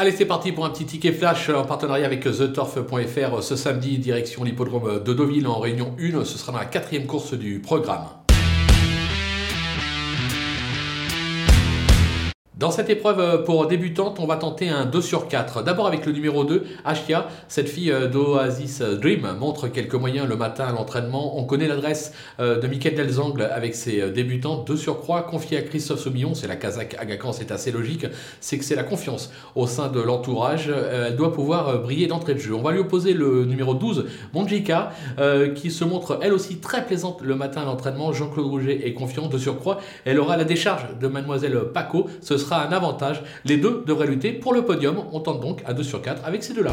Allez, c'est parti pour un petit ticket flash en partenariat avec TheTorf.fr ce samedi, direction l'hippodrome de Deauville en réunion 1. Ce sera dans la quatrième course du programme. Dans cette épreuve euh, pour débutantes, on va tenter un 2 sur 4. D'abord avec le numéro 2, Ashia, cette fille euh, d'Oasis Dream, montre quelques moyens le matin à l'entraînement. On connaît l'adresse euh, de Michael Delzangle avec ses débutants. 2 surcroît, confié à Christophe Saumillon, c'est la Kazakh Agacan, c'est assez logique, c'est que c'est la confiance au sein de l'entourage. Elle doit pouvoir briller d'entrée de jeu. On va lui opposer le numéro 12, Monjika, qui se montre elle aussi très plaisante le matin à l'entraînement. Jean-Claude Rouget est confiant de surcroît. Elle aura la décharge de Mademoiselle Paco. Ce un avantage. Les deux devraient lutter pour le podium. On tente donc à 2 sur 4 avec ces deux-là.